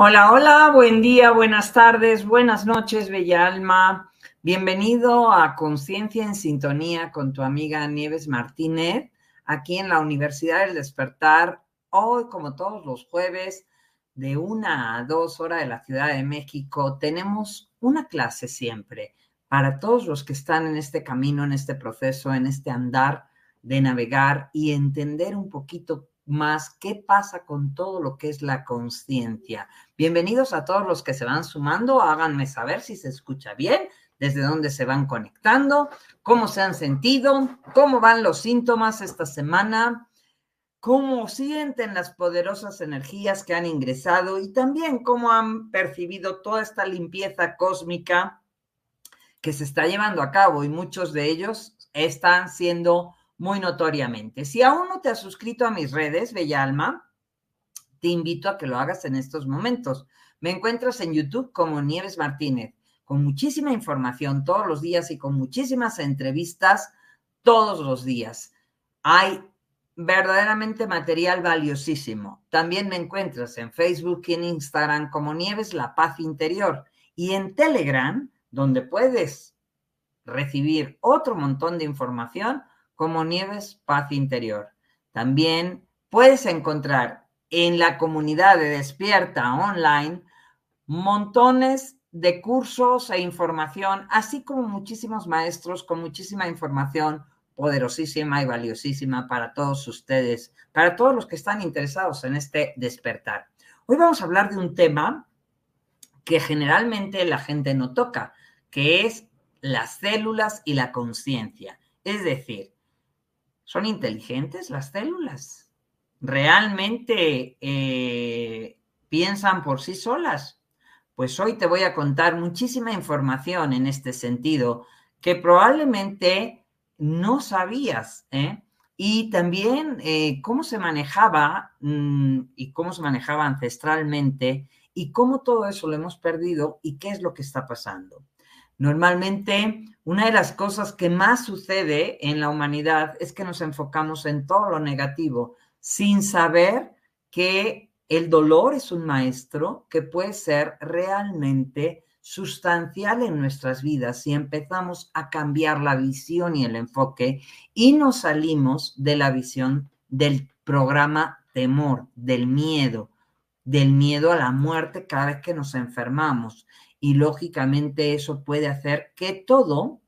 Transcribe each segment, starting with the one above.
Hola, hola, buen día, buenas tardes, buenas noches, Bella Alma. Bienvenido a Conciencia en Sintonía con tu amiga Nieves Martínez, aquí en la Universidad del Despertar, hoy como todos los jueves, de una a dos horas de la Ciudad de México, tenemos una clase siempre para todos los que están en este camino, en este proceso, en este andar de navegar y entender un poquito más qué pasa con todo lo que es la conciencia. Bienvenidos a todos los que se van sumando, háganme saber si se escucha bien, desde dónde se van conectando, cómo se han sentido, cómo van los síntomas esta semana, cómo sienten las poderosas energías que han ingresado y también cómo han percibido toda esta limpieza cósmica que se está llevando a cabo y muchos de ellos están siendo muy notoriamente. Si aún no te has suscrito a mis redes, Bella Alma, te invito a que lo hagas en estos momentos. Me encuentras en YouTube como Nieves Martínez, con muchísima información todos los días y con muchísimas entrevistas todos los días. Hay verdaderamente material valiosísimo. También me encuentras en Facebook y en Instagram como Nieves La Paz Interior y en Telegram, donde puedes recibir otro montón de información como Nieves Paz Interior. También puedes encontrar en la comunidad de Despierta Online montones de cursos e información, así como muchísimos maestros con muchísima información poderosísima y valiosísima para todos ustedes, para todos los que están interesados en este despertar. Hoy vamos a hablar de un tema que generalmente la gente no toca, que es las células y la conciencia. Es decir, ¿Son inteligentes las células? ¿Realmente eh, piensan por sí solas? Pues hoy te voy a contar muchísima información en este sentido que probablemente no sabías. ¿eh? Y también eh, cómo se manejaba mm, y cómo se manejaba ancestralmente y cómo todo eso lo hemos perdido y qué es lo que está pasando. Normalmente, una de las cosas que más sucede en la humanidad es que nos enfocamos en todo lo negativo, sin saber que el dolor es un maestro que puede ser realmente sustancial en nuestras vidas. Si empezamos a cambiar la visión y el enfoque y nos salimos de la visión del programa temor, del miedo, del miedo a la muerte cada vez que nos enfermamos y lógicamente eso puede hacer que todo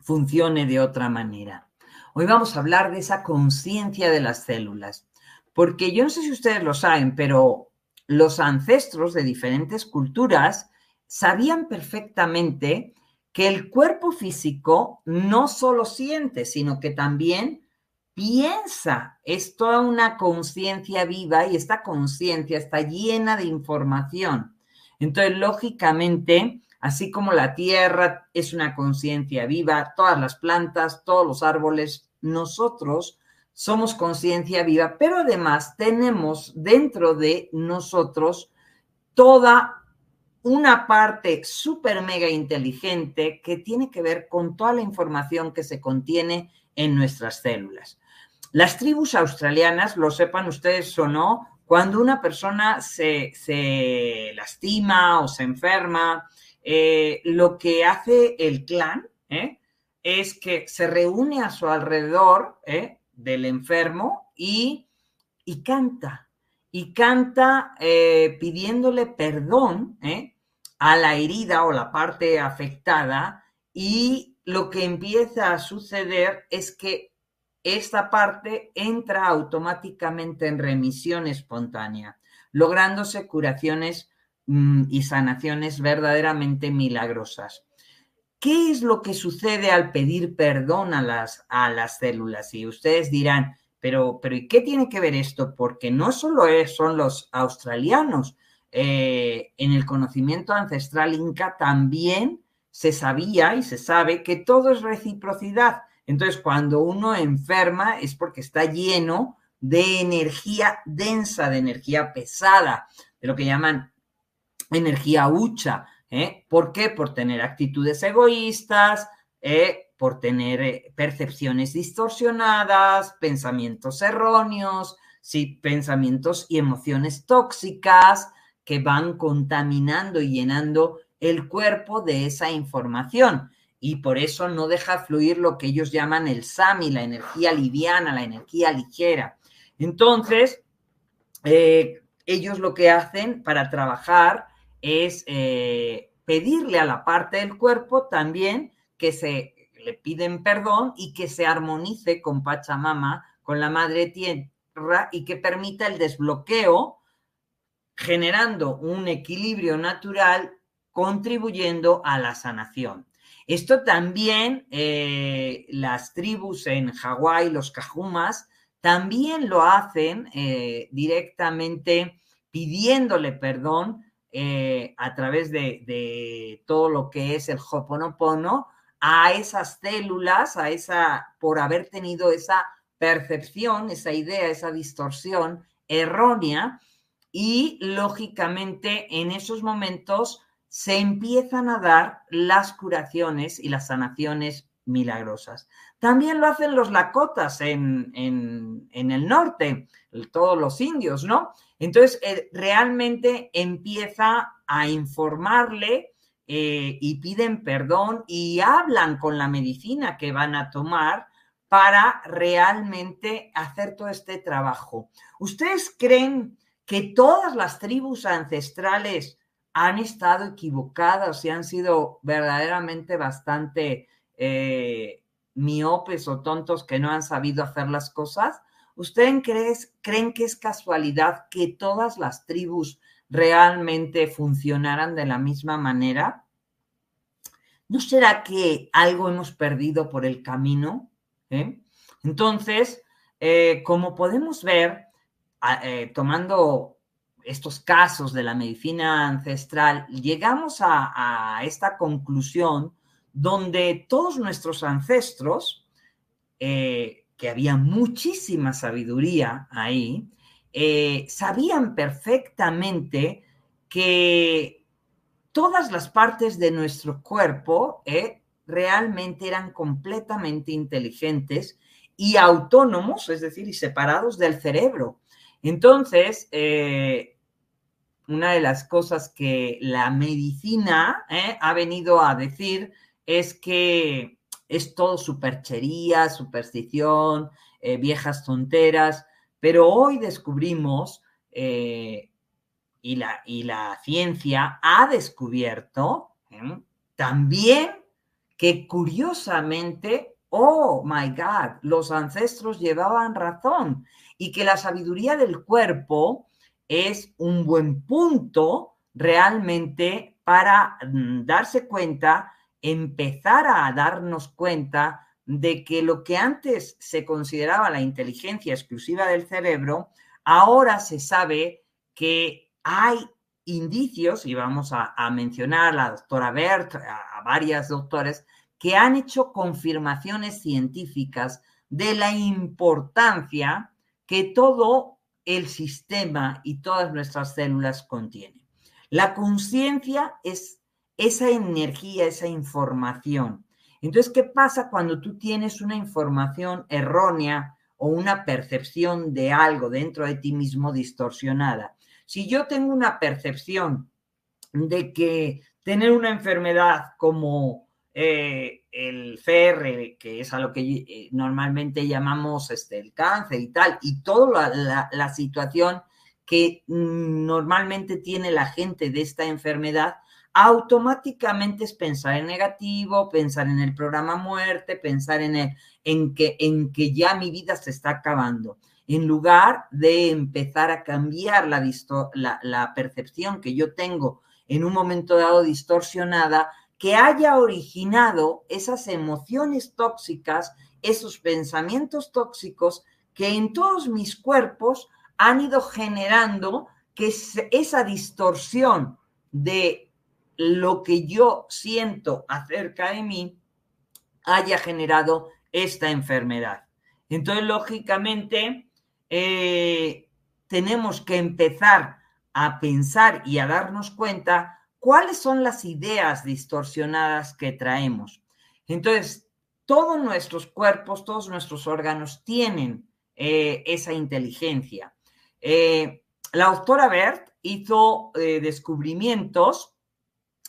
funcione de otra manera. Hoy vamos a hablar de esa conciencia de las células, porque yo no sé si ustedes lo saben, pero los ancestros de diferentes culturas sabían perfectamente que el cuerpo físico no solo siente, sino que también piensa. Es toda una conciencia viva y esta conciencia está llena de información. Entonces, lógicamente, así como la tierra es una conciencia viva, todas las plantas, todos los árboles, nosotros somos conciencia viva, pero además tenemos dentro de nosotros toda una parte súper mega inteligente que tiene que ver con toda la información que se contiene en nuestras células. Las tribus australianas, lo sepan ustedes o no, cuando una persona se, lastima o se enferma, eh, lo que hace el clan ¿eh? es que se reúne a su alrededor ¿eh? del enfermo y, y canta. Y canta pidiéndole perdón a la herida o la parte afectada y lo que empieza a suceder es que esta parte entra automáticamente en remisión espontánea, lográndose curaciones mm, y sanaciones verdaderamente milagrosas. ¿Qué es lo que sucede al pedir perdón a las, a las células? Y ustedes dirán, pero, pero ¿y qué tiene que ver esto? Porque no solo son los australianos, eh, en el conocimiento ancestral inca también se sabía y se sabe que todo es reciprocidad. Entonces, cuando uno enferma es porque está lleno de energía densa, de energía pesada, de lo que llaman energía hucha. ¿eh? ¿Por qué? Por tener actitudes egoístas, ¿eh? por tener percepciones distorsionadas, pensamientos erróneos, sí, pensamientos y emociones tóxicas, que van contaminando y llenando el cuerpo de esa información. Y por eso no deja fluir lo que ellos llaman el SAMI, la energía liviana, la energía ligera. Entonces, eh, ellos lo que hacen para trabajar es eh, pedirle a la parte del cuerpo también que se le piden perdón y que se armonice con Pachamama, con la madre tierra y que permita el desbloqueo generando un equilibrio natural, contribuyendo a la sanación. Esto también eh, las tribus en Hawái, los cajumas, también lo hacen eh, directamente pidiéndole perdón eh, a través de, de, todo lo que es el Hoponopono a esas células, a esa, por haber tenido esa percepción, esa idea, esa distorsión errónea. Y lógicamente en esos momentos se empiezan a dar las curaciones y las sanaciones milagrosas. También lo hacen los lakotas en, el norte, todos los indios, ¿no? Entonces, eh, realmente empieza a informarle eh, y piden perdón y hablan con la medicina que van a tomar para realmente hacer todo este trabajo. ¿Ustedes creen que todas las tribus ancestrales han estado equivocadas y han sido verdaderamente bastante eh, miopes o tontos que no han sabido hacer las cosas? ¿Ustedes creen que es casualidad que todas las tribus realmente funcionaran de la misma manera? ¿No será que algo hemos perdido por el camino? ¿Eh? Entonces, eh, como podemos ver, eh, tomando estos casos de la medicina ancestral, llegamos a, esta conclusión donde todos nuestros ancestros, eh, que había muchísima sabiduría ahí, eh, sabían perfectamente que todas las partes de nuestro cuerpo realmente eran completamente inteligentes y autónomos, es decir, y separados del cerebro. Entonces, eh, una de las cosas que la medicina eh, ha venido a decir es que es todo superchería, superstición, eh, viejas tonteras, pero hoy descubrimos y la, y la ciencia ha descubierto también que curiosamente, oh my God, los ancestros llevaban razón y que la sabiduría del cuerpo es un buen punto realmente para mm, darse cuenta, empezar a darnos cuenta de que lo que antes se consideraba la inteligencia exclusiva del cerebro, ahora se sabe que hay indicios, y vamos a, mencionar a la doctora Bert, a, a varias doctores, que han hecho confirmaciones científicas de la importancia que todo el sistema y todas nuestras células contienen. La conciencia es esa energía, esa información. Entonces, ¿qué pasa cuando tú tienes una información errónea o una percepción de algo dentro de ti mismo distorsionada? Si yo tengo una percepción de que tener una enfermedad como eh, el CR, que es a lo que eh, normalmente llamamos este, el cáncer y tal, y toda la, situación que mm, normalmente tiene la gente de esta enfermedad, automáticamente es pensar en negativo, pensar en el programa muerte, pensar en, el, en, que, en que ya mi vida se está acabando, en lugar de empezar a cambiar la, la, la percepción que yo tengo en un momento dado distorsionada que haya originado esas emociones tóxicas, esos pensamientos tóxicos que en todos mis cuerpos han ido generando que esa distorsión de lo que yo siento acerca de mí haya generado esta enfermedad. Entonces, lógicamente, eh, tenemos que empezar a pensar y a darnos cuenta cuáles son las ideas distorsionadas que traemos. Entonces, todos nuestros cuerpos, todos nuestros órganos tienen eh, esa inteligencia. Eh, la doctora Bert hizo eh, descubrimientos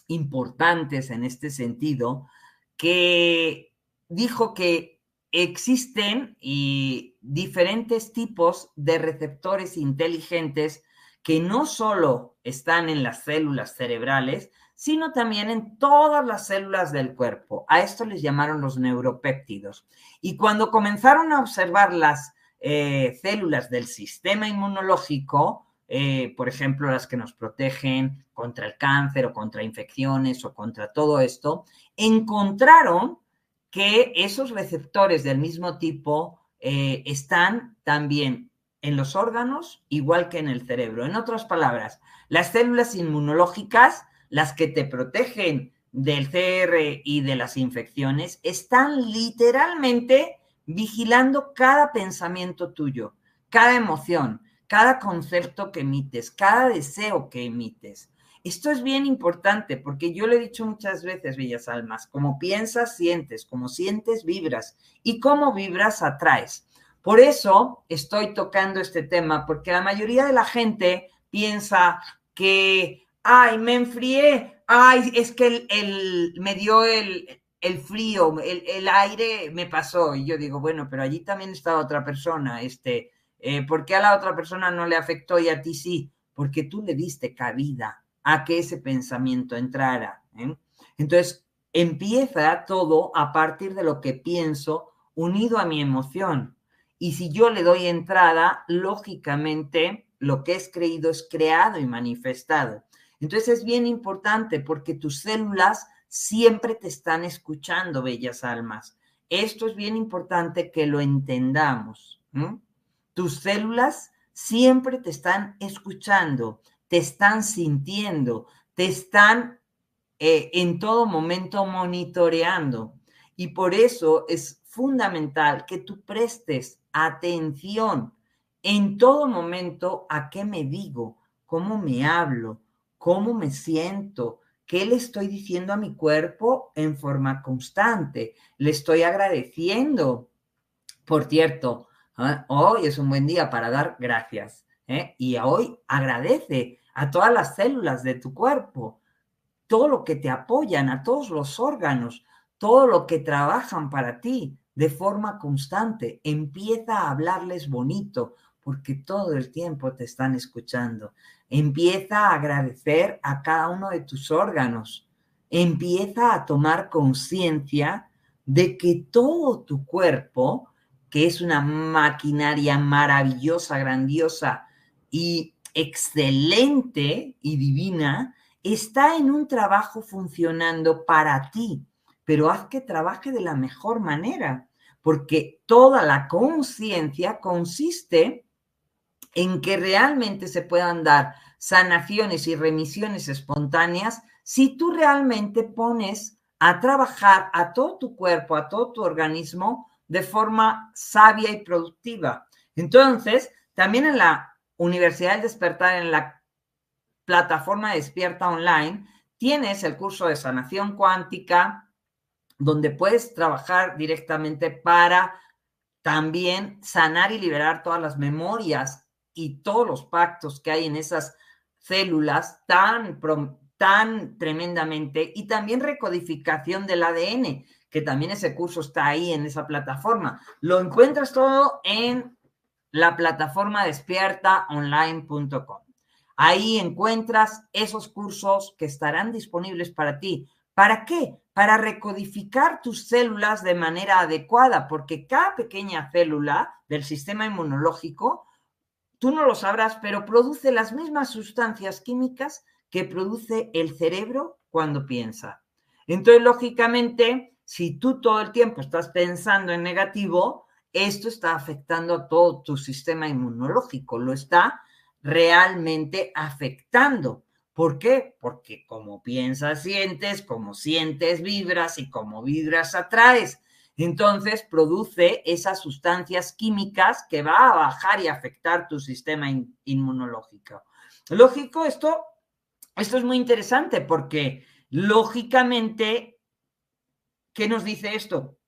importantes en este sentido, que dijo que existen diferentes tipos de receptores inteligentes que no solo están en las células cerebrales, sino también en todas las células del cuerpo. A esto les llamaron los neuropéptidos. Y cuando comenzaron a observar las eh, células del sistema inmunológico, eh, por ejemplo, las que nos protegen contra el cáncer o contra infecciones o contra todo esto, encontraron que esos receptores del mismo tipo eh, están también en los órganos igual que en el cerebro. En otras palabras, las células inmunológicas, las que te protegen del CR y de las infecciones, están literalmente vigilando cada pensamiento tuyo, cada emoción, cada concepto que emites, cada deseo que emites. Esto es bien importante porque yo lo he dicho muchas veces, Bellas Almas, como piensas, sientes, como sientes, vibras y como vibras, atraes. Por eso estoy tocando este tema, porque la mayoría de la gente piensa que, ay, me enfrié, ay, es que el, me dio el, frío, el, aire me pasó. Y yo digo, bueno, pero allí también estaba otra persona, este, eh, ¿por qué a la otra persona no le afectó y a ti sí? Porque tú le diste cabida a que ese pensamiento entrara. ¿eh? Entonces, empieza todo a partir de lo que pienso unido a mi emoción. Y si yo le doy entrada, lógicamente lo que es creído es creado y manifestado. Entonces es bien importante porque tus células siempre te están escuchando, bellas almas. Esto es bien importante que lo entendamos. Tus células siempre te están escuchando, te están sintiendo, te están eh, en todo momento monitoreando. Y por eso es fundamental que tú prestes atención en todo momento a qué me digo, cómo me hablo, cómo me siento, qué le estoy diciendo a mi cuerpo en forma constante. Le estoy agradeciendo. Por cierto, ¿ah? hoy es un buen día para dar gracias. ¿eh? Y hoy agradece a todas las células de tu cuerpo, todo lo que te apoyan, a todos los órganos, todo lo que trabajan para ti, de forma constante. Empieza a hablarles bonito, Porque todo el tiempo te están escuchando. Empieza a agradecer a cada uno de tus órganos. Empieza a tomar conciencia de que todo tu cuerpo, que es una maquinaria maravillosa, grandiosa y excelente y divina, está en un trabajo funcionando para ti, pero haz que trabaje de la mejor manera, porque toda la conciencia consiste en que realmente se puedan dar sanaciones y remisiones espontáneas si tú realmente pones a trabajar a todo tu cuerpo, a todo tu organismo de forma sabia y productiva. Entonces, también en la Universidad del Despertar, en la plataforma Despierta Online, tienes el curso de sanación cuántica, donde puedes trabajar directamente para también sanar y liberar todas las memorias y todos los pactos que hay en esas células tan, tan tremendamente y también recodificación del ADN, que también ese curso está ahí en esa plataforma. Lo encuentras todo en la plataforma despiertaonline.com. Ahí encuentras esos cursos que estarán disponibles para ti. ¿Para qué? Para recodificar tus células de manera adecuada, porque cada pequeña célula del sistema inmunológico, tú no lo sabrás, pero produce las mismas sustancias químicas que produce el cerebro cuando piensa. Entonces, lógicamente, si tú todo el tiempo estás pensando en negativo, esto está afectando a todo tu sistema inmunológico, lo está realmente afectando. ¿Por qué? Porque como piensas, sientes, como sientes, vibras y como vibras, atraes. Entonces produce esas sustancias químicas que va a bajar y afectar tu sistema inmunológico. Lógico, esto, esto es muy interesante porque lógicamente, ¿qué nos dice esto?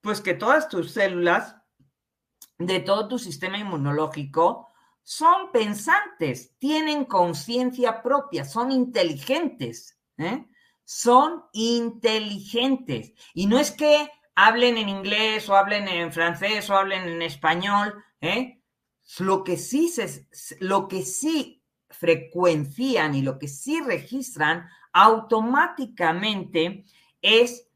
Pues que todas tus células de todo tu sistema inmunológico son pensantes, tienen conciencia propia, son inteligentes, ¿eh? son inteligentes. Y no es que hablen en inglés o hablen en francés o hablen en español, ¿eh? lo, que sí se, lo que sí frecuencian y lo que sí registran automáticamente es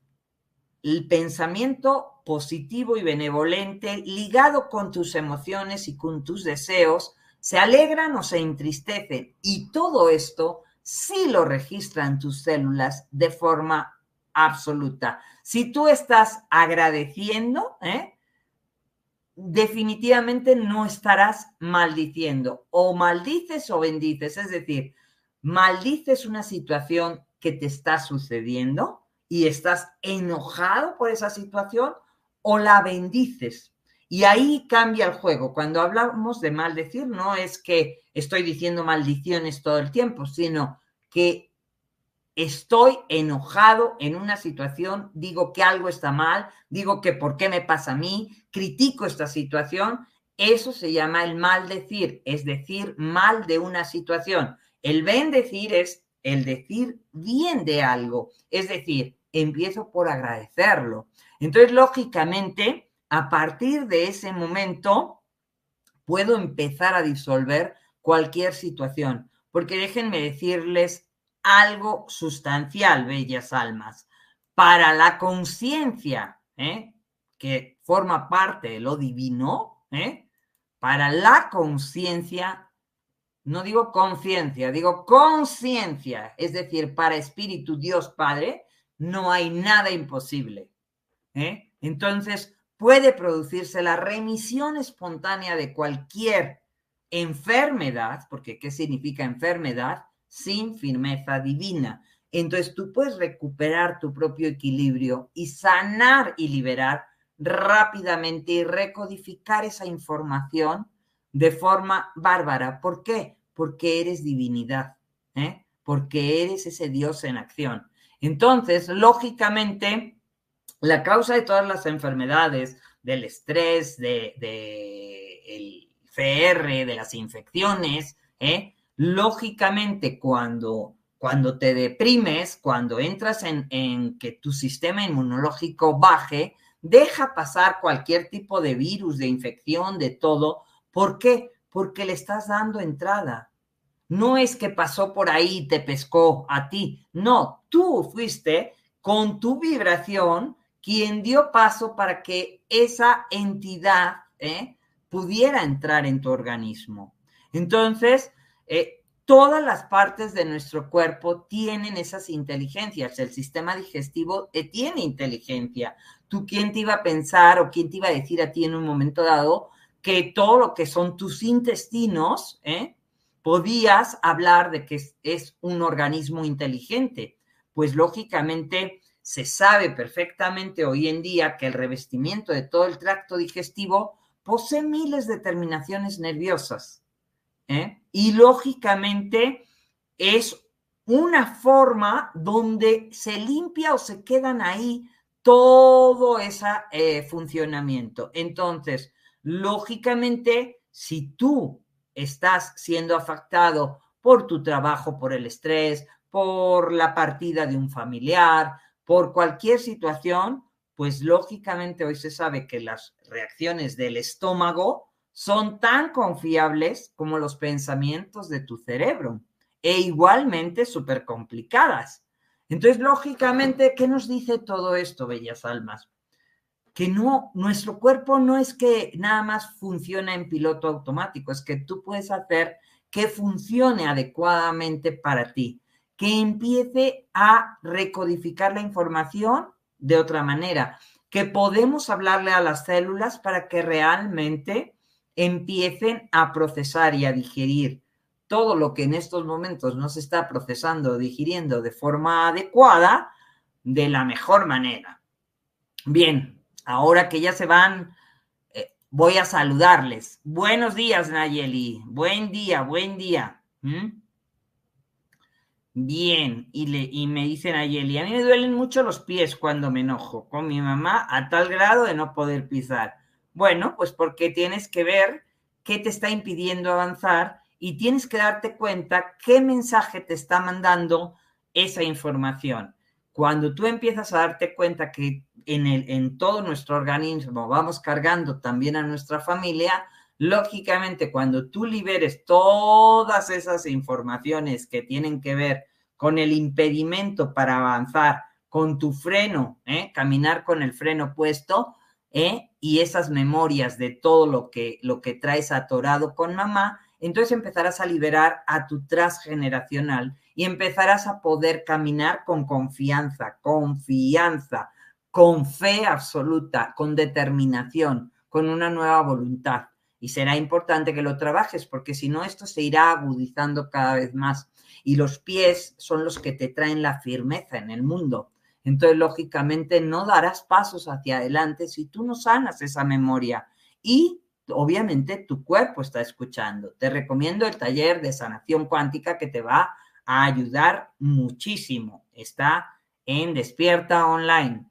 el pensamiento positivo y benevolente ligado con tus emociones y con tus deseos, se alegran o se entristecen. Y todo esto sí lo registran tus células de forma absoluta. Si tú estás agradeciendo, ¿eh? definitivamente no estarás maldiciendo. O maldices o bendices. Es decir, maldices una situación que te está sucediendo y estás enojado por esa situación o la bendices. Y ahí cambia el juego. Cuando hablamos de maldecir, no es que estoy diciendo maldiciones todo el tiempo, sino que estoy enojado en una situación, digo que algo está mal, digo que por qué me pasa a mí, critico esta situación. Eso se llama el maldecir, es decir, mal de una situación. El bendecir es el decir bien de algo, es decir, empiezo por agradecerlo. Entonces, lógicamente, a partir de ese momento, puedo empezar a disolver cualquier situación, porque déjenme decirles algo sustancial, bellas almas. Para la conciencia, ¿eh? que forma parte de lo divino, ¿eh? para la conciencia, no digo conciencia, digo conciencia, es decir, para Espíritu Dios Padre, no hay nada imposible. ¿eh? Entonces, puede producirse la remisión espontánea de cualquier enfermedad, porque ¿qué significa enfermedad? Sin firmeza divina. Entonces tú puedes recuperar tu propio equilibrio y sanar y liberar rápidamente y recodificar esa información de forma bárbara. ¿Por qué? Porque eres divinidad, ¿eh? porque eres ese Dios en acción. Entonces, lógicamente, la causa de todas las enfermedades, del estrés, de, el CR, de las infecciones, ¿eh? lógicamente cuando, cuando te deprimes, cuando entras en, en que tu sistema inmunológico baje, deja pasar cualquier tipo de virus, de infección, de todo. ¿Por qué? porque le estás dando entrada. No es que pasó por ahí y te pescó a ti. No, tú fuiste con tu vibración quien dio paso para que esa entidad ¿eh? pudiera entrar en tu organismo. Entonces, eh, todas las partes de nuestro cuerpo tienen esas inteligencias. El sistema digestivo eh, tiene inteligencia. ¿Tú quién te iba a pensar o quién te iba a decir a ti en un momento dado que todo lo que son tus intestinos, podías hablar de que es un organismo inteligente? Pues lógicamente se sabe perfectamente hoy en día que el revestimiento de todo el tracto digestivo posee miles de terminaciones nerviosas. ¿eh? Y lógicamente es una forma donde se limpia o se quedan ahí todo ese eh, funcionamiento. Entonces, lógicamente, si tú estás siendo afectado por tu trabajo, por el estrés, por la partida de un familiar, por cualquier situación, pues lógicamente hoy se sabe que las reacciones del estómago son tan confiables como los pensamientos de tu cerebro e igualmente súper complicadas. Entonces, lógicamente, ¿qué nos dice todo esto, bellas almas? Que no, nuestro cuerpo no es que nada más funciona en piloto automático, es que tú puedes hacer que funcione adecuadamente para ti que empiece a recodificar la información de otra manera, que podemos hablarle a las células para que realmente empiecen a procesar y a digerir todo lo que en estos momentos no se está procesando o digiriendo de forma adecuada de la mejor manera. Bien, ahora que ya se van, eh, voy a saludarles. Buenos días, Nayeli. Buen día, buen día. ¿Mm? Bien, y, le, y me dicen a Yeli, a mí me duelen mucho los pies cuando me enojo con mi mamá a tal grado de no poder pisar. Bueno, pues porque tienes que ver qué te está impidiendo avanzar y tienes que darte cuenta qué mensaje te está mandando esa información. Cuando tú empiezas a darte cuenta que en, el, en todo nuestro organismo vamos cargando también a nuestra familia, Lógicamente, cuando tú liberes todas esas informaciones que tienen que ver con el impedimento para avanzar, con tu freno, ¿eh? caminar con el freno puesto, ¿eh? y esas memorias de todo lo que, lo que traes atorado con mamá, entonces empezarás a liberar a tu transgeneracional y empezarás a poder caminar con confianza, confianza, con fe absoluta, con determinación, con una nueva voluntad y será importante que lo trabajes porque si no esto se irá agudizando cada vez más y los pies son los que te traen la firmeza en el mundo. Entonces, lógicamente, no darás pasos hacia adelante si tú no sanas esa memoria y obviamente tu cuerpo está escuchando. Te recomiendo el taller de sanación cuántica que te va a ayudar muchísimo. Está en Despierta Online.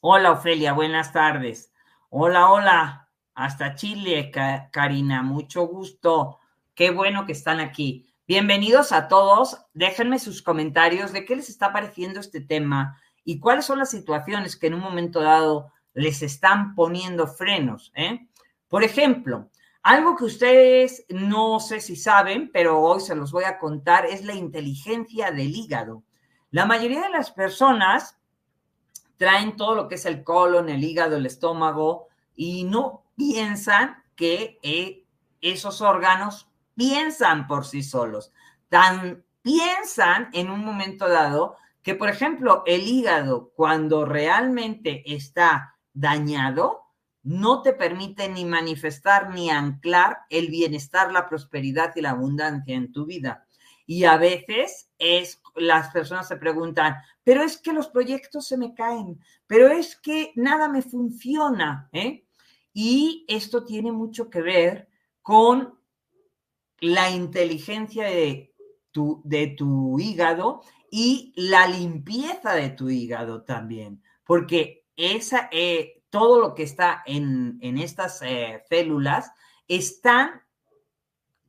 Hola Ofelia, buenas tardes. Hola, hola hasta Chile, Karina, mucho gusto. Qué bueno que están aquí. Bienvenidos a todos. Déjenme sus comentarios de qué les está pareciendo este tema y cuáles son las situaciones que en un momento dado les están poniendo frenos. ¿eh? Por ejemplo, algo que ustedes no sé si saben, pero hoy se los voy a contar, es la inteligencia del hígado. La mayoría de las personas traen todo lo que es el colon, el hígado, el estómago, y no piensan que eh, esos órganos piensan por sí solos. Tan piensan en un momento dado que, por ejemplo, el hígado, cuando realmente está dañado, no te permite ni manifestar ni anclar el bienestar, la prosperidad y la abundancia en tu vida. Y a veces es, las personas se preguntan, pero es que los proyectos se me caen, pero es que nada me funciona, ¿eh? Y esto tiene mucho que ver con la inteligencia de tu, de tu hígado y la limpieza de tu hígado también, porque esa, eh, todo lo que está en, estas eh, células están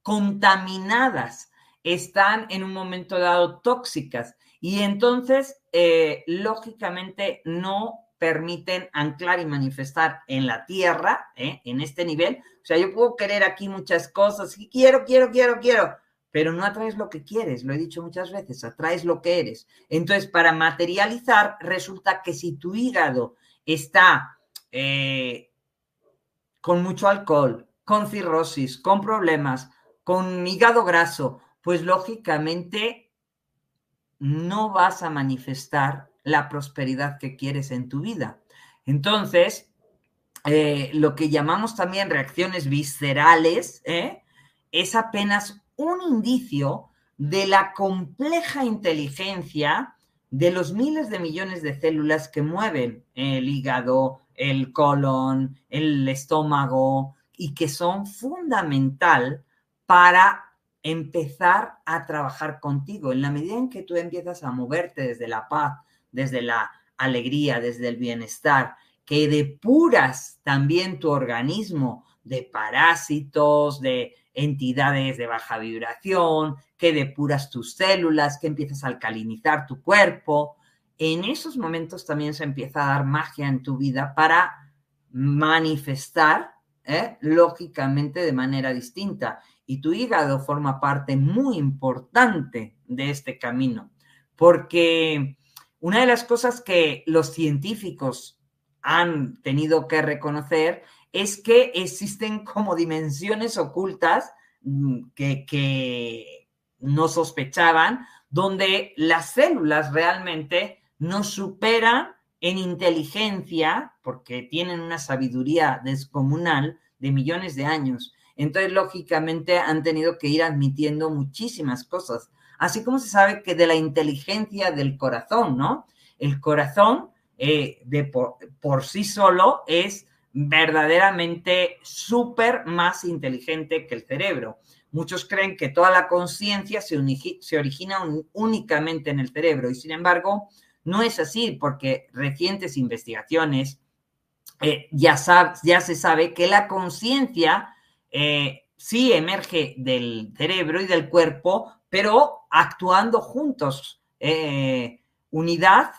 contaminadas, están en un momento dado tóxicas y entonces, eh, lógicamente, no permiten anclar y manifestar en la tierra, ¿eh? en este nivel. O sea, yo puedo querer aquí muchas cosas, quiero, quiero, quiero, quiero, pero no atraes lo que quieres, lo he dicho muchas veces, atraes lo que eres. Entonces, para materializar, resulta que si tu hígado está eh, con mucho alcohol, con cirrosis, con problemas, con hígado graso, pues lógicamente no vas a manifestar la prosperidad que quieres en tu vida. Entonces, eh, lo que llamamos también reacciones viscerales ¿eh? es apenas un indicio de la compleja inteligencia de los miles de millones de células que mueven el hígado, el colon, el estómago y que son fundamental para empezar a trabajar contigo. En la medida en que tú empiezas a moverte desde la paz, desde la alegría, desde el bienestar, que depuras también tu organismo de parásitos, de entidades de baja vibración, que depuras tus células, que empiezas a alcalinizar tu cuerpo. En esos momentos también se empieza a dar magia en tu vida para manifestar, ¿eh? lógicamente, de manera distinta. Y tu hígado forma parte muy importante de este camino, porque una de las cosas que los científicos han tenido que reconocer es que existen como dimensiones ocultas mm, que, no sospechaban, donde las células realmente nos superan en inteligencia, porque tienen una sabiduría descomunal de millones de años. Entonces, lógicamente, han tenido que ir admitiendo muchísimas cosas, así como se sabe que de la inteligencia del corazón, ¿no? El corazón eh, de por sí solo es verdaderamente súper más inteligente que el cerebro. Muchos creen que toda la conciencia se, origina únicamente en el cerebro y sin embargo no es así porque recientes investigaciones eh, ya, ya, se sabe que la conciencia eh, sí emerge del cerebro y del cuerpo, pero actuando juntos. Eh, unidad,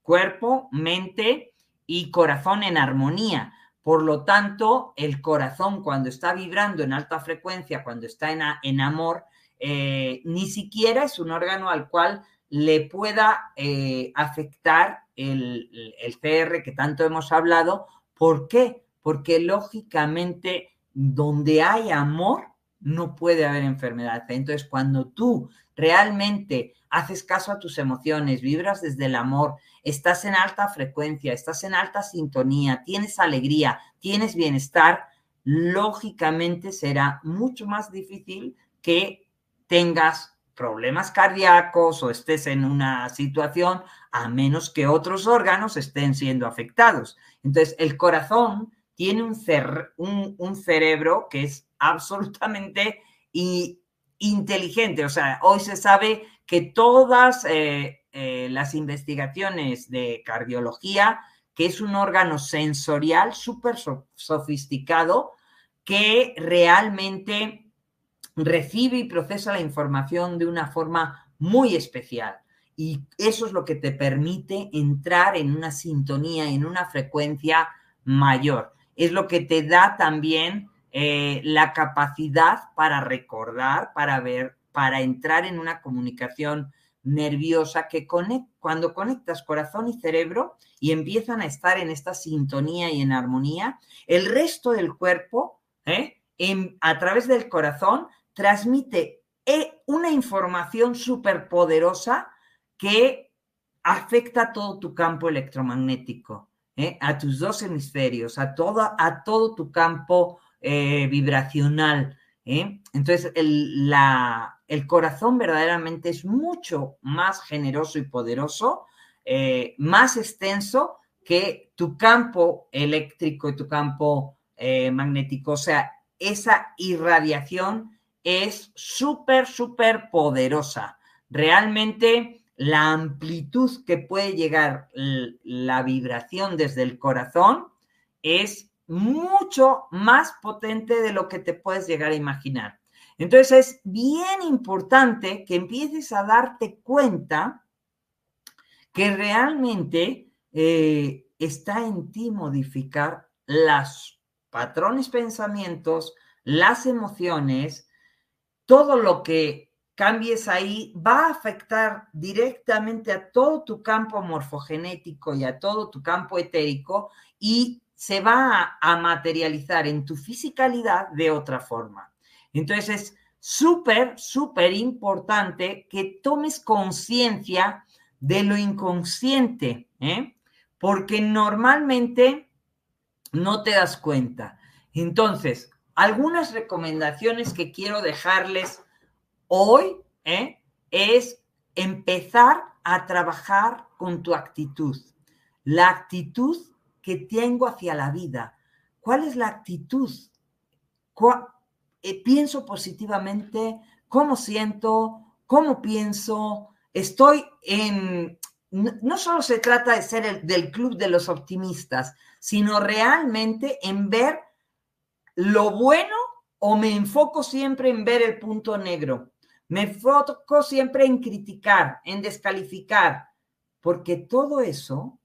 cuerpo, mente y corazón en armonía. Por lo tanto, el corazón cuando está vibrando en alta frecuencia, cuando está en, en amor, ni siquiera es un órgano al cual le pueda eh, afectar el, el CR que tanto hemos hablado. ¿Por qué? Porque lógicamente donde hay amor no puede haber enfermedad. Entonces, cuando tú realmente haces caso a tus emociones, vibras desde el amor, estás en alta frecuencia, estás en alta sintonía, tienes alegría, tienes bienestar, lógicamente será mucho más difícil que tengas problemas cardíacos o estés en una situación a menos que otros órganos estén siendo afectados. Entonces, el corazón tiene un, un, cerebro que es absolutamente inteligente. O sea, hoy se sabe que todas eh, eh, las investigaciones de cardiología, que es un órgano sensorial súper sofisticado que realmente recibe y procesa la información de una forma muy especial. Y eso es lo que te permite entrar en una sintonía, en una frecuencia mayor. Es lo que te da también eh, la capacidad para recordar, para ver, para entrar en una comunicación nerviosa que cuando conectas corazón y cerebro y empiezan a estar en esta sintonía y en armonía, el resto del cuerpo, ¿eh? a través del corazón, transmite eh, una información súper poderosa que afecta a todo tu campo electromagnético, a tus dos hemisferios, a, a todo tu campo eh, vibracional. ¿eh? Entonces, el, el, corazón verdaderamente es mucho más generoso y poderoso, eh, más extenso que tu campo eléctrico y tu campo magnético. O sea, esa irradiación es súper, súper poderosa. Realmente la amplitud que puede llegar la vibración desde el corazón es mucho más potente de lo que te puedes llegar a imaginar. Entonces es bien importante que empieces a darte cuenta que realmente eh, está en ti modificar los patrones pensamientos, las emociones, todo lo que cambies ahí va a afectar directamente a todo tu campo morfogenético y a todo tu campo etérico y se va a, materializar en tu fisicalidad de otra forma. Entonces es súper, súper importante que tomes conciencia de lo inconsciente, ¿eh? porque normalmente no te das cuenta. Entonces, algunas recomendaciones que quiero dejarles hoy ¿eh? es empezar a trabajar con tu actitud. La actitud que tengo hacia la vida. ¿Cuál es la actitud? Eh, ¿Pienso positivamente? ¿Cómo siento? ¿Cómo pienso? Estoy en... No, solo se trata de ser el, del club de los optimistas, sino realmente en ver lo bueno o me enfoco siempre en ver el punto negro. Me enfoco siempre en criticar, en descalificar, porque todo eso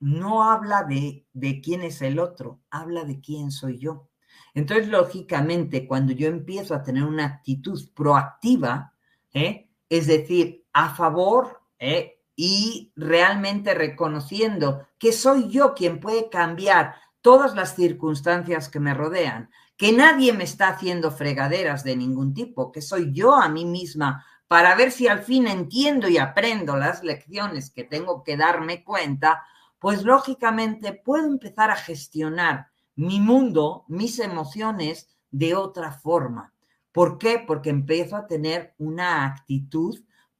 no habla de, de quién es el otro, habla de quién soy yo. Entonces, lógicamente, cuando yo empiezo a tener una actitud proactiva, ¿eh? es decir, a favor ¿eh? y realmente reconociendo que soy yo quien puede cambiar todas las circunstancias que me rodean, que nadie me está haciendo fregaderas de ningún tipo, que soy yo a mí misma para ver si al fin entiendo y aprendo las lecciones que tengo que darme cuenta, pues lógicamente puedo empezar a gestionar mi mundo, mis emociones de otra forma. ¿Por qué? Porque empiezo a tener una actitud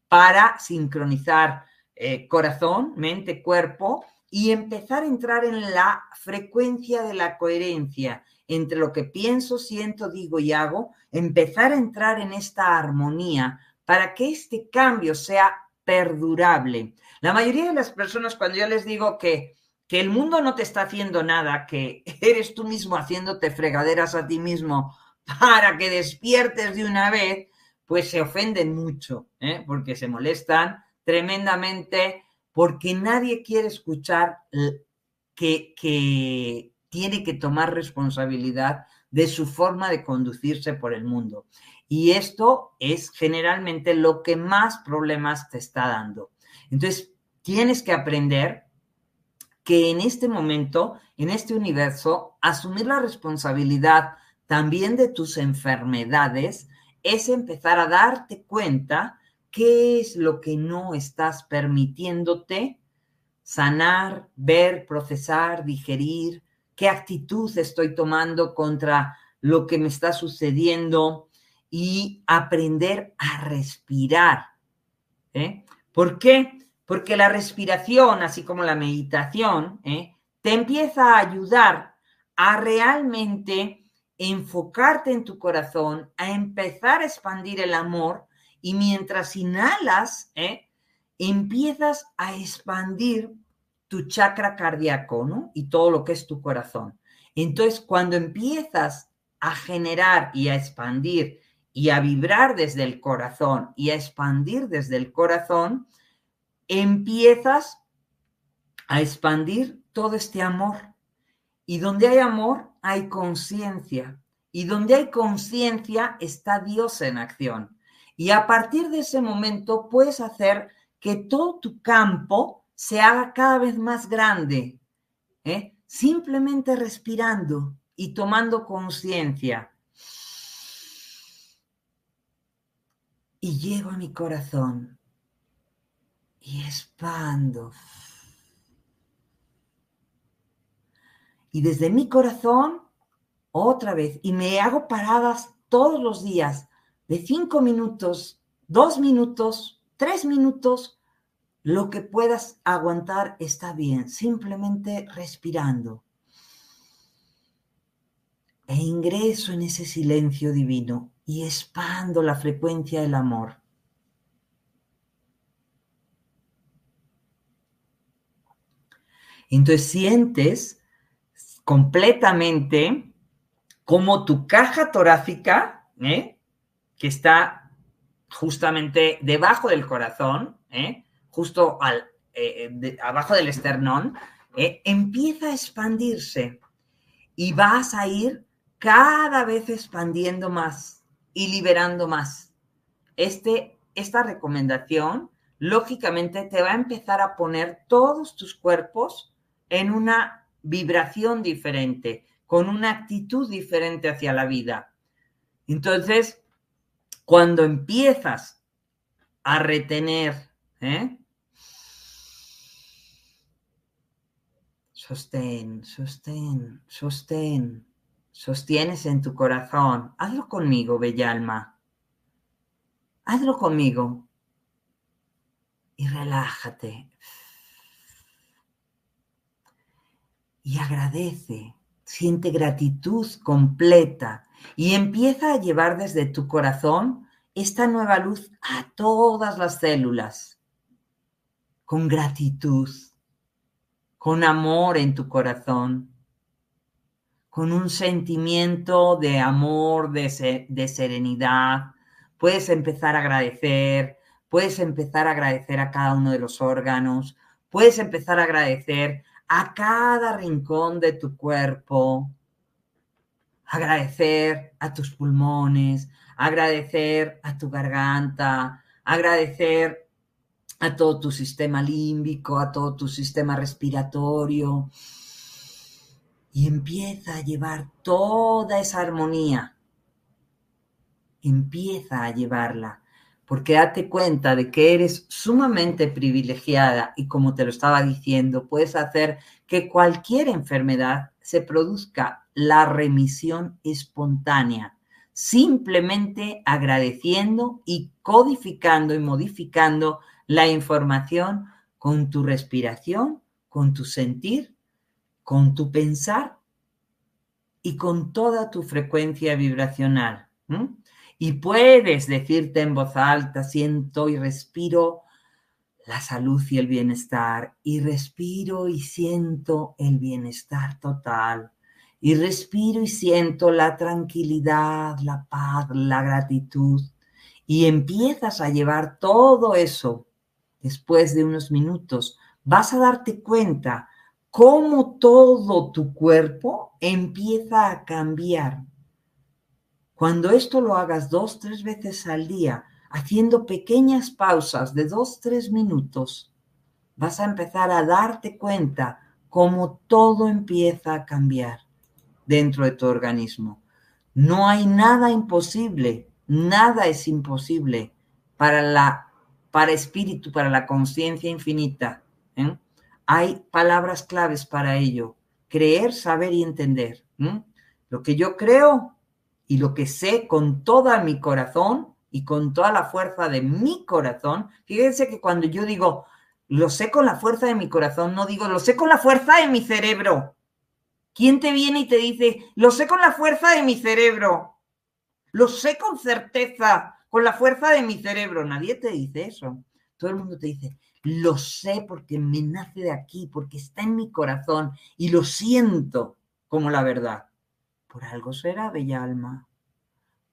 para sincronizar eh, corazón, mente, cuerpo y empezar a entrar en la frecuencia de la coherencia entre lo que pienso, siento, digo y hago, empezar a entrar en esta armonía para que este cambio sea perdurable. La mayoría de las personas cuando yo les digo que, que el mundo no te está haciendo nada, que eres tú mismo haciéndote fregaderas a ti mismo para que despiertes de una vez, pues se ofenden mucho, ¿eh? porque se molestan tremendamente porque nadie quiere escuchar que, que tiene que tomar responsabilidad de su forma de conducirse por el mundo. Y esto es generalmente lo que más problemas te está dando. Entonces, tienes que aprender que en este momento, en este universo, asumir la responsabilidad también de tus enfermedades es empezar a darte cuenta ¿Qué es lo que no estás permitiéndote sanar, ver, procesar, digerir? ¿Qué actitud estoy tomando contra lo que me está sucediendo? Y aprender a respirar. ¿eh? ¿Por qué? Porque la respiración, así como la meditación, ¿eh? te empieza a ayudar a realmente enfocarte en tu corazón, a empezar a expandir el amor y mientras inhalas, ¿eh? empiezas a expandir tu chakra cardíaco, ¿no? Y todo lo que es tu corazón. Entonces, cuando empiezas a generar y a expandir y a vibrar desde el corazón y a expandir desde el corazón, empiezas a expandir todo este amor. Y donde hay amor, hay conciencia. Y donde hay conciencia, está Dios en acción. Y a partir de ese momento puedes hacer que todo tu campo se haga cada vez más grande, ¿eh? simplemente respirando y tomando conciencia. Y llego a mi corazón y expando. Y desde mi corazón, otra vez, y me hago paradas todos los días de cinco minutos, dos minutos, tres minutos, lo que puedas aguantar está bien, simplemente respirando. E ingreso en ese silencio divino y expando la frecuencia del amor. Entonces sientes completamente como tu caja torácica, ¿eh? Que está justamente debajo del corazón, ¿eh? justo al, eh, abajo del esternón, empieza a expandirse y vas a ir cada vez expandiendo más y liberando más. Este, esta recomendación, lógicamente, te va a empezar a poner todos tus cuerpos en una vibración diferente, con una actitud diferente hacia la vida. Entonces, cuando empiezas a retener, ¿eh? sostén, sostén, sostén, sostienes en tu corazón. Hazlo conmigo, bella alma. Hazlo conmigo. Y relájate. Y agradece. Siente gratitud completa y empieza a llevar desde tu corazón esta nueva luz a todas las células, con gratitud, con amor en tu corazón, con un sentimiento de amor, de, serenidad. Puedes empezar a agradecer, puedes empezar a agradecer a cada uno de los órganos, puedes empezar a agradecer a cada rincón de tu cuerpo, agradecer a tus pulmones, agradecer a tu garganta, agradecer a todo tu sistema límbico, a todo tu sistema respiratorio. Y empieza a llevar toda esa armonía. Empieza a llevarla, porque date cuenta de que eres sumamente privilegiada y como te lo estaba diciendo, puedes hacer que cualquier enfermedad se produzca la remisión espontánea, simplemente agradeciendo y codificando y modificando la información con tu respiración, con tu sentir, con tu pensar y con toda tu frecuencia vibracional. Y puedes decirte en voz alta, siento y respiro la salud y el bienestar, y respiro y siento el bienestar total y respiro y siento la tranquilidad, la paz, la gratitud. Y empiezas a llevar todo eso. Después de unos minutos, vas a darte cuenta cómo todo tu cuerpo empieza a cambiar. Cuando esto lo hagas dos, tres veces al día, haciendo pequeñas pausas de dos, tres minutos, vas a empezar a darte cuenta cómo todo empieza a cambiar dentro de tu organismo. No hay nada imposible, nada es imposible para la para espíritu, para la conciencia infinita. ¿eh? Hay palabras claves para ello. Creer, saber y entender. Lo que yo creo y lo que sé con todo mi corazón y con toda la fuerza de mi corazón. Fíjense que cuando yo digo, lo sé con la fuerza de mi corazón, no digo, lo sé con la fuerza de mi cerebro. ¿Quién te viene y te dice, lo sé con la fuerza de mi cerebro? Lo sé con certeza, con la fuerza de mi cerebro. Nadie te dice eso. Todo el mundo te dice, lo sé porque me nace de aquí, porque está en mi corazón y lo siento como la verdad. Por algo será, bella alma.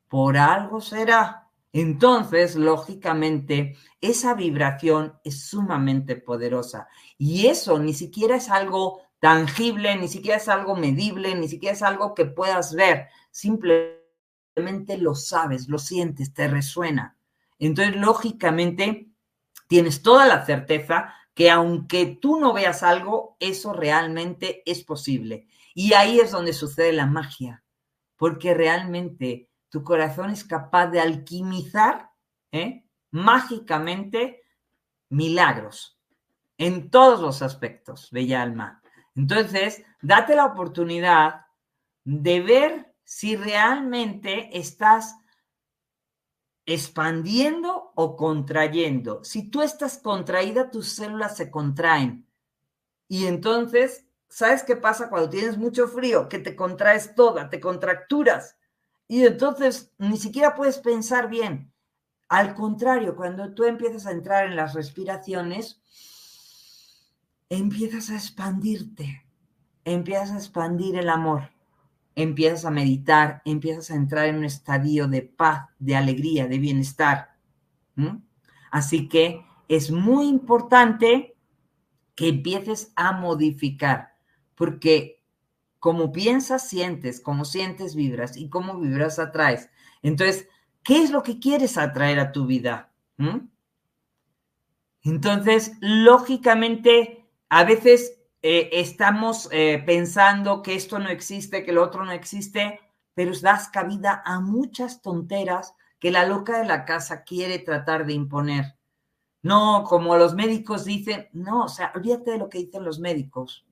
Por algo será. Entonces, lógicamente, esa vibración es sumamente poderosa. Y eso ni siquiera es algo tangible, ni siquiera es algo medible, ni siquiera es algo que puedas ver, simplemente lo sabes, lo sientes, te resuena. Entonces, lógicamente, tienes toda la certeza que aunque tú no veas algo, eso realmente es posible. Y ahí es donde sucede la magia, porque realmente tu corazón es capaz de alquimizar ¿eh? mágicamente milagros en todos los aspectos, bella alma. Entonces, date la oportunidad de ver si realmente estás expandiendo o contrayendo. Si tú estás contraída, tus células se contraen. Y entonces, ¿sabes qué pasa cuando tienes mucho frío? Que te contraes toda, te contracturas. Y entonces ni siquiera puedes pensar bien. Al contrario, cuando tú empiezas a entrar en las respiraciones, empiezas a expandirte, empiezas a expandir el amor, empiezas a meditar, empiezas a entrar en un estadio de paz, de alegría, de bienestar. Así que es muy importante que empieces a modificar, porque como piensas, sientes, como sientes, vibras y como vibras, atraes. Entonces, ¿qué es lo que quieres atraer a tu vida? Entonces, lógicamente, a veces eh, estamos eh, pensando que esto no existe, que lo otro no existe, pero das cabida a muchas tonteras que la loca de la casa quiere tratar de imponer. No, como los médicos dicen, no, o sea, olvídate de lo que dicen los médicos.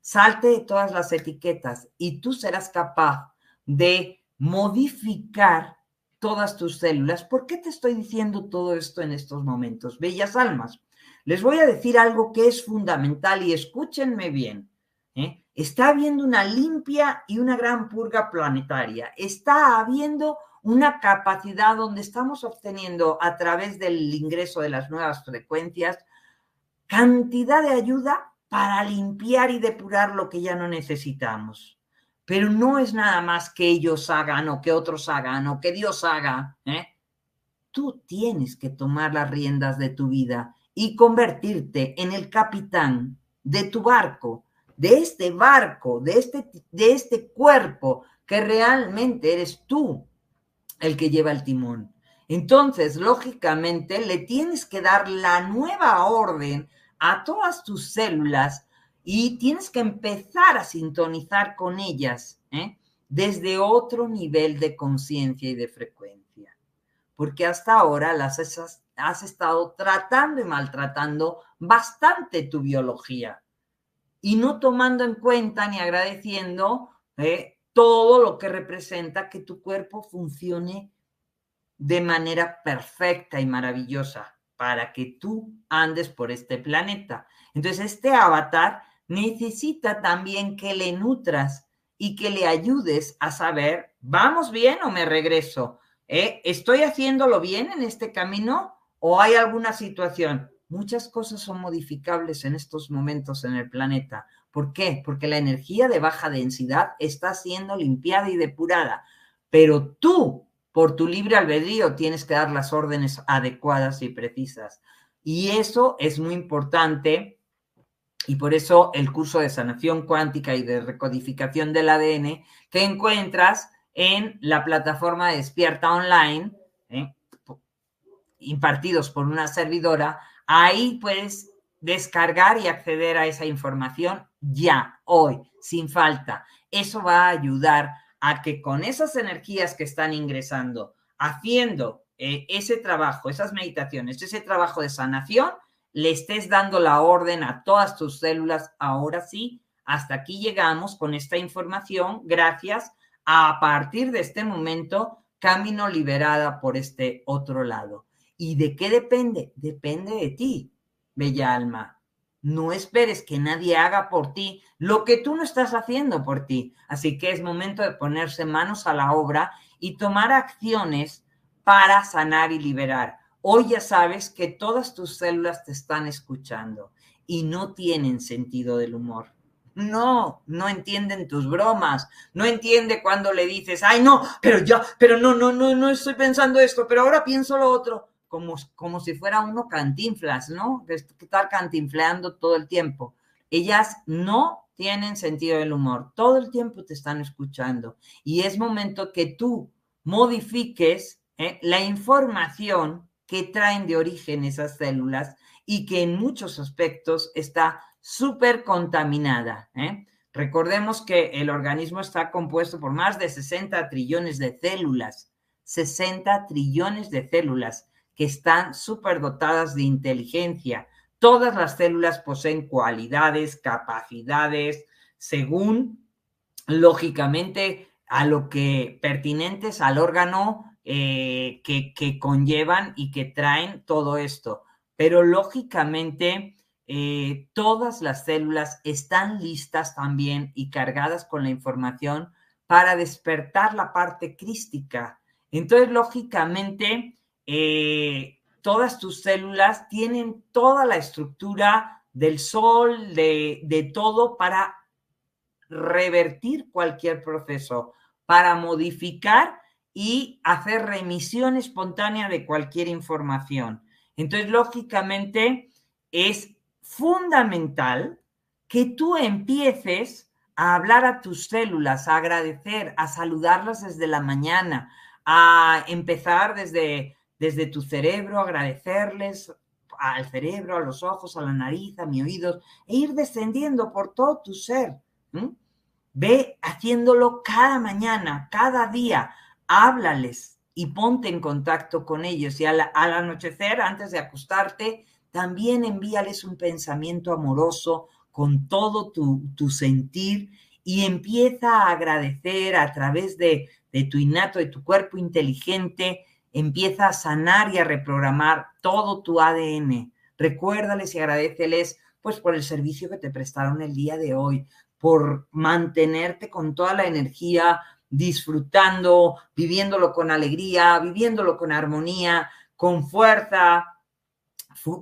Salte de todas las etiquetas y tú serás capaz de modificar todas tus células. ¿Por qué te estoy diciendo todo esto en estos momentos? Bellas almas, les voy a decir algo que es fundamental y escúchenme bien. ¿eh? Está habiendo una limpia y una gran purga planetaria. Está habiendo una capacidad donde estamos obteniendo a través del ingreso de las nuevas frecuencias cantidad de ayuda para limpiar y depurar lo que ya no necesitamos. Pero no es nada más que ellos hagan o que otros hagan o que Dios haga. ¿eh? Tú tienes que tomar las riendas de tu vida y convertirte en el capitán de tu barco, de este barco, de este, de este cuerpo que realmente eres tú el que lleva el timón. Entonces, lógicamente, le tienes que dar la nueva orden a todas tus células y tienes que empezar a sintonizar con ellas ¿eh? desde otro nivel de conciencia y de frecuencia. Porque hasta ahora las has, has estado tratando y maltratando bastante tu biología y no tomando en cuenta ni agradeciendo ¿eh? todo lo que representa que tu cuerpo funcione de manera perfecta y maravillosa para que tú andes por este planeta. Entonces, este avatar necesita también que le nutras y que le ayudes a saber, ¿vamos bien o me regreso? ¿Eh? ¿Estoy haciéndolo bien en este camino o hay alguna situación? Muchas cosas son modificables en estos momentos en el planeta. ¿Por qué? Porque la energía de baja densidad está siendo limpiada y depurada, pero tú, por tu libre albedrío, tienes que dar las órdenes adecuadas y precisas. Y eso es muy importante y por eso el curso de sanación cuántica y de recodificación del ADN que encuentras en la plataforma Despierta Online, ¿eh? Impartidos por una servidora, ahí puedes descargar y acceder a esa información ya, hoy, sin falta. Eso va a ayudar a que con esas energías que están ingresando, haciendo eh, ese trabajo, esas meditaciones, ese trabajo de sanación, le estés dando la orden a todas tus células, ahora sí, hasta aquí llegamos con esta información, gracias a, partir de este momento, camino liberada por este otro lado. ¿Y de qué depende? Depende de ti bella alma. No esperes que nadie haga por ti lo que tú no estás haciendo por ti. Así que es momento de ponerse manos a la obra y tomar acciones para sanar y liberar. Hoy ya sabes que todas tus células te están escuchando y no tienen sentido del humor. No, no entienden tus bromas, no entiende cuando le dices, ay, no, pero ya, pero no, no, no, no estoy pensando esto, pero ahora pienso lo otro como, si fuera uno cantinflas, ¿no? De estar cantinfleando todo el tiempo. Ellas no tienen sentido del humor, todo el tiempo te están escuchando y es momento que tú modifiques ¿eh? la información que traen de origen esas células y que en muchos aspectos está súper contaminada. ¿eh? Recordemos que el organismo está compuesto por más de 60 trillones de células, 60 trillones de células que están superdotadas de inteligencia. Todas las células poseen cualidades, capacidades, según, lógicamente, a lo que pertinentes al órgano eh, que, que, conllevan y que traen todo esto. Pero lógicamente, eh, todas las células están listas también y cargadas con la información para despertar la parte crística. Entonces, lógicamente, eh, todas tus células tienen toda la estructura del sol, de, de todo para revertir cualquier proceso, para modificar y hacer remisión espontánea de cualquier información. Entonces, lógicamente, es fundamental que tú empieces a hablar a tus células, a agradecer, a saludarlas desde la mañana, a empezar desde, desde tu cerebro, agradecerles al cerebro, a los ojos, a la nariz, a mis oídos, e ir descendiendo por todo tu ser. Ve haciéndolo cada mañana, cada día, háblales y ponte en contacto con ellos. Y al, anochecer, antes de acostarte, también envíales un pensamiento amoroso con todo tu, tu sentir y empieza a agradecer a través de, de tu innato, de tu cuerpo inteligente, empieza a sanar y a reprogramar todo tu ADN. Recuérdales y agradeceles pues por el servicio que te prestaron el día de hoy, por mantenerte con toda la energía, disfrutando, viviéndolo con alegría, viviéndolo con armonía, con fuerza,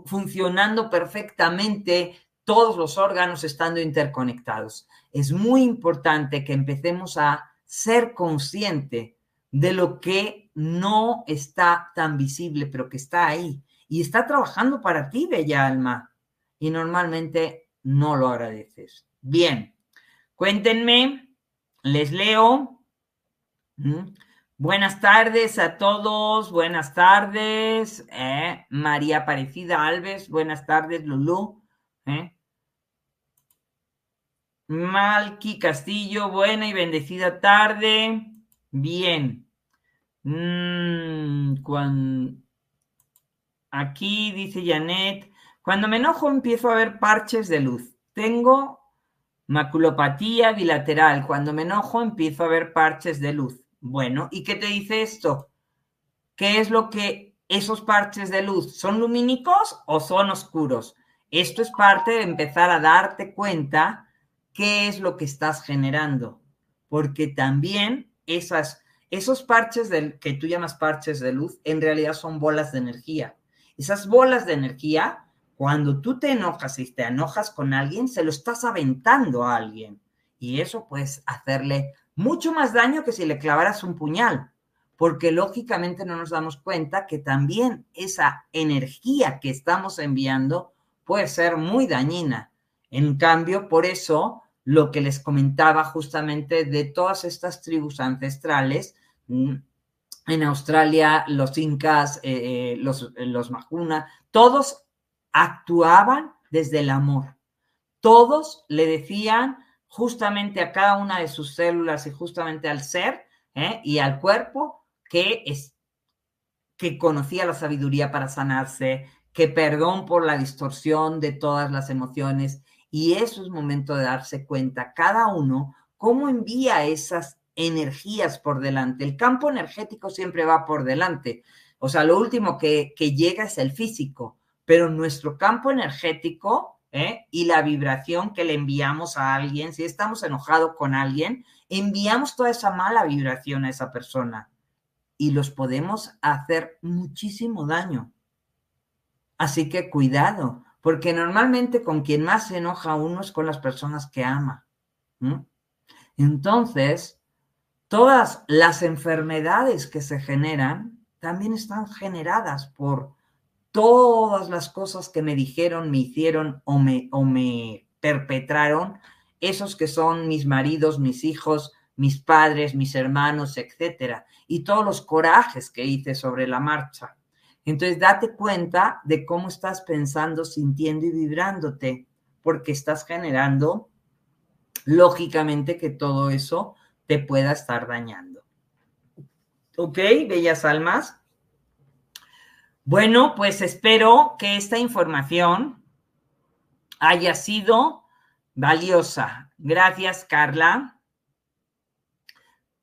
funcionando perfectamente, todos los órganos estando interconectados. Es muy importante que empecemos a ser consciente de lo que no está tan visible, pero que está ahí y está trabajando para ti, bella alma. Y normalmente no lo agradeces. Bien, cuéntenme, les leo. ¿Mm? Buenas tardes a todos, buenas tardes. ¿eh? María Aparecida Alves, buenas tardes, Lulú. ¿eh? Malki Castillo, buena y bendecida tarde. Bien. Mm, aquí dice Janet, cuando me enojo empiezo a ver parches de luz. Tengo maculopatía bilateral. Cuando me enojo empiezo a ver parches de luz. Bueno, ¿y qué te dice esto? ¿Qué es lo que esos parches de luz son lumínicos o son oscuros? Esto es parte de empezar a darte cuenta qué es lo que estás generando, porque también esas, esos parches del, que tú llamas parches de luz, en realidad son bolas de energía. Esas bolas de energía, cuando tú te enojas y te enojas con alguien, se lo estás aventando a alguien. Y eso puedes hacerle mucho más daño que si le clavaras un puñal, porque lógicamente no nos damos cuenta que también esa energía que estamos enviando puede ser muy dañina. En cambio, por eso lo que les comentaba justamente de todas estas tribus ancestrales. Mm, en Australia, los incas, eh, eh, los, los majuna, todos actuaban desde el amor. Todos le decían justamente a cada una de sus células y justamente al ser ¿eh? y al cuerpo que, es, que conocía la sabiduría para sanarse, que perdón por la distorsión de todas las emociones, y eso es momento de darse cuenta, cada uno, cómo envía esas energías por delante. El campo energético siempre va por delante. O sea, lo último que, llega es el físico, pero nuestro campo energético ¿eh? y la vibración que le enviamos a alguien, si estamos enojados con alguien, enviamos toda esa mala vibración a esa persona y los podemos hacer muchísimo daño. Así que cuidado, porque normalmente con quien más se enoja uno es con las personas que ama. Entonces, todas las enfermedades que se generan también están generadas por todas las cosas que me dijeron, me hicieron o me, o me perpetraron, esos que son mis maridos, mis hijos, mis padres, mis hermanos, etcétera, y todos los corajes que hice sobre la marcha. Entonces, date cuenta de cómo estás pensando, sintiendo y vibrándote, porque estás generando, lógicamente, que todo eso te pueda estar dañando. ¿Ok, bellas almas? Bueno, pues espero que esta información haya sido valiosa. Gracias, Carla.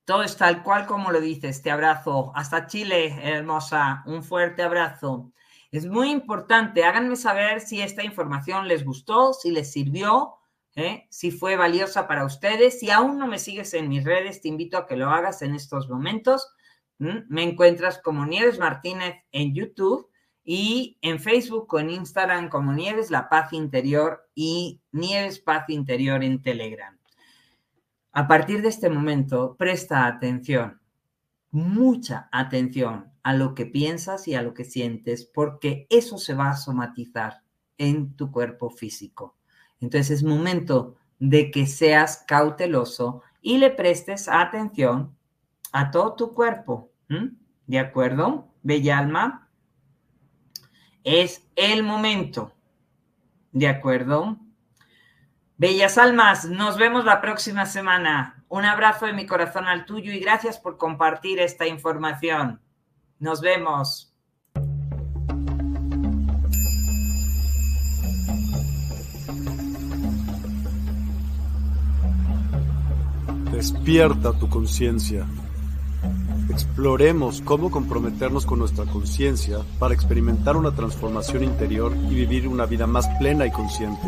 Todo es tal cual como lo dices. Te abrazo. Hasta Chile, hermosa. Un fuerte abrazo. Es muy importante. Háganme saber si esta información les gustó, si les sirvió, ¿eh? si fue valiosa para ustedes. Si aún no me sigues en mis redes, te invito a que lo hagas en estos momentos. Me encuentras como Nieves Martínez en YouTube y en Facebook o en Instagram como Nieves La Paz Interior y Nieves Paz Interior en Telegram. A partir de este momento, presta atención, mucha atención a lo que piensas y a lo que sientes, porque eso se va a somatizar en tu cuerpo físico. Entonces es momento de que seas cauteloso y le prestes atención a todo tu cuerpo. ¿De acuerdo? Bella alma. Es el momento. ¿De acuerdo? Bellas almas, nos vemos la próxima semana. Un abrazo de mi corazón al tuyo y gracias por compartir esta información. Nos vemos. Despierta tu conciencia. Exploremos cómo comprometernos con nuestra conciencia para experimentar una transformación interior y vivir una vida más plena y consciente.